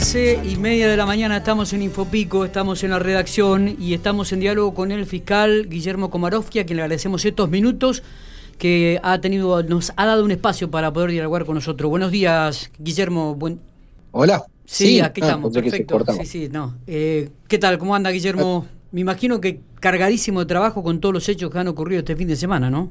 11 y media de la mañana estamos en Infopico, estamos en la redacción y estamos en diálogo con el fiscal Guillermo Komarovsky, a quien le agradecemos estos minutos que ha tenido, nos ha dado un espacio para poder dialogar con nosotros. Buenos días, Guillermo. Buen... Hola. Sí, aquí ah, estamos, perfecto. Sí, sí, no. Eh, ¿Qué tal? ¿Cómo anda, Guillermo? Ah. Me imagino que cargadísimo de trabajo con todos los hechos que han ocurrido este fin de semana, ¿no?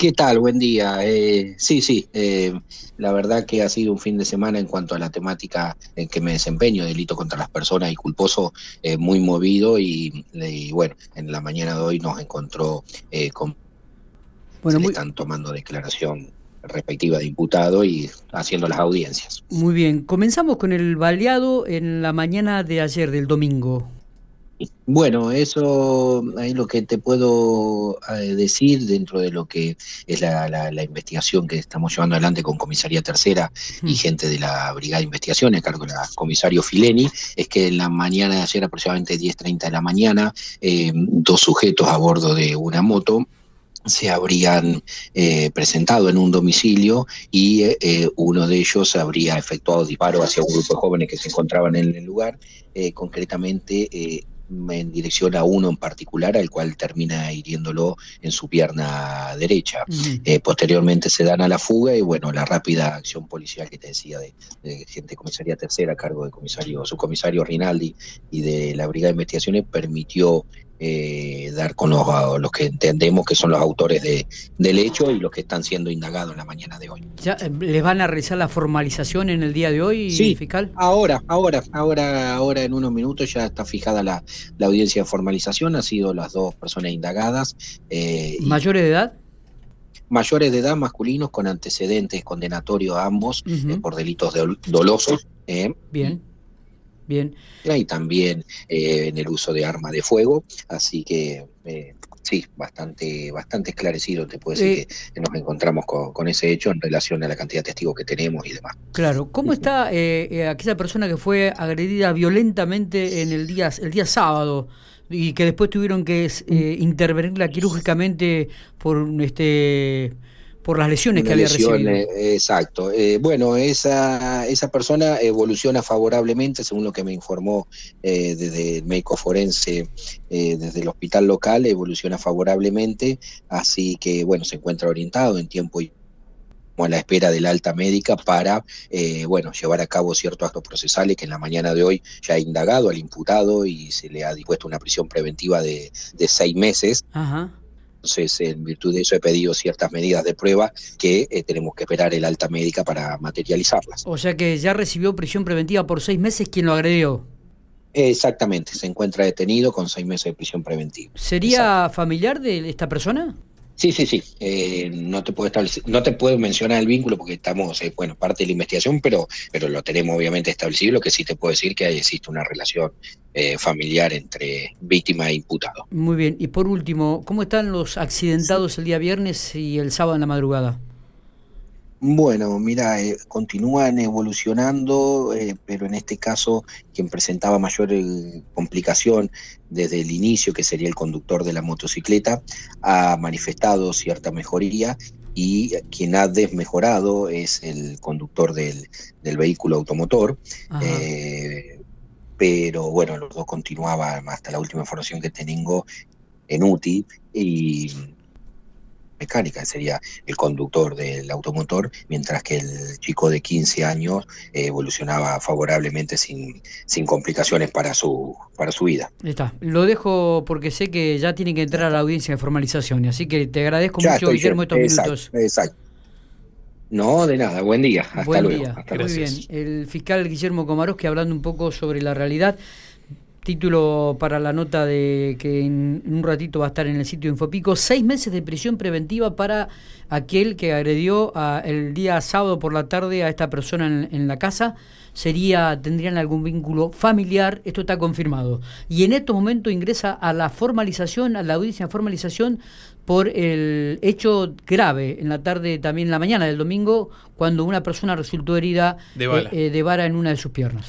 ¿Qué tal? Buen día. Eh, sí, sí, eh, la verdad que ha sido un fin de semana en cuanto a la temática en que me desempeño, delito contra las personas y culposo, eh, muy movido y, bueno, en la mañana de hoy nos encontró con... Bueno, están tomando declaración respectiva de imputado y haciendo las audiencias. Muy bien, comenzamos con el baleado en la mañana de ayer, del domingo. Bueno, eso es lo que te puedo eh, decir dentro de lo que es la, investigación que estamos llevando adelante con Comisaría Tercera y gente de la Brigada de Investigación, a cargo del comisario Fileni, es que en la mañana de ayer, aproximadamente 10.30 de la mañana, eh, dos sujetos a bordo de una moto se habrían eh, presentado en un domicilio y uno de ellos habría efectuado disparo hacia un grupo de jóvenes que se encontraban en el lugar, concretamente en dirección a uno en particular, al cual termina hiriéndolo en su pierna derecha. Eh, posteriormente se dan a la fuga y bueno, la rápida acción policial que te decía de, gente de comisaría tercera a cargo del comisario, subcomisario Rinaldi y de la Brigada de Investigaciones permitió eh, dar con los, los, que entendemos que son los autores de, del hecho y los que están siendo indagados en la mañana de hoy. ¿Ya eh, les van a realizar la formalización en el día de hoy, sí, fiscal? Ahora, ahora, ahora, ahora en unos minutos ya está fijada la, la audiencia de formalización, han sido las dos personas indagadas. Eh, ¿Mayores de edad? Mayores de edad, masculinos, con antecedentes condenatorios ambos por delitos dolosos. Bien. Bien. Y también eh, en el uso de armas de fuego, así que eh, sí, bastante, bastante esclarecido, te puedo decir que nos encontramos con, ese hecho en relación a la cantidad de testigos que tenemos y demás. Claro, ¿cómo está eh, aquella persona que fue agredida violentamente en el día, el día sábado? y que después tuvieron que intervenirla quirúrgicamente por este por las lesiones que había recibido. Exacto. Eh, bueno, esa, esa persona evoluciona favorablemente, según lo que me informó eh, desde el médico forense, eh, desde el hospital local, evoluciona favorablemente, así que, bueno, se encuentra orientado en tiempo y a la espera de la alta médica para bueno llevar a cabo ciertos actos procesales que en la mañana de hoy ya ha indagado al imputado y se le ha dispuesto una prisión preventiva de, de seis meses. Ajá entonces, en virtud de eso he pedido ciertas medidas de prueba que eh, tenemos que esperar el alta médica para materializarlas. O sea que ya recibió prisión preventiva por seis meses quien lo agredió. Exactamente, se encuentra detenido con seis meses de prisión preventiva. ¿Sería familiar de esta persona? Sí, sí, sí. Eh, no te puedo establecer, no te puedo mencionar el vínculo porque estamos, eh, bueno, parte de la investigación, pero, pero lo tenemos obviamente establecido. Lo que sí te puedo decir que existe una relación eh, familiar entre víctima e imputado. Muy bien. Y por último, ¿cómo están los accidentados el día viernes y el sábado en la madrugada? Bueno, mira, eh, continúan evolucionando, eh, pero en este caso quien presentaba mayor eh, complicación desde el inicio, que sería el conductor de la motocicleta, ha manifestado cierta mejoría y quien ha desmejorado es el conductor del, del vehículo automotor. pero bueno, los dos continuaban hasta la última información que tengo en UTI y mecánica, sería el conductor del automotor, mientras que el chico de 15 años eh, evolucionaba favorablemente sin, sin complicaciones para su, para su vida. Está. Lo dejo porque sé que ya tiene que entrar a la audiencia de formalización, así que te agradezco mucho, Guillermo, estos minutos. Exacto. No, de nada. Buen día. Hasta Buen luego. Día. Muy bien. El fiscal Guillermo que hablando un poco sobre la realidad título para la nota de que en, un ratito va a estar en el sitio Infopico, seis meses de prisión preventiva para aquel que agredió el día sábado por la tarde a esta persona en, la casa, sería tendrían algún vínculo familiar, esto está confirmado. Y en este momento ingresa a la formalización, a la audiencia de formalización por el hecho grave en la tarde, también en la mañana del domingo, cuando una persona resultó herida de, eh, de vara en una de sus piernas.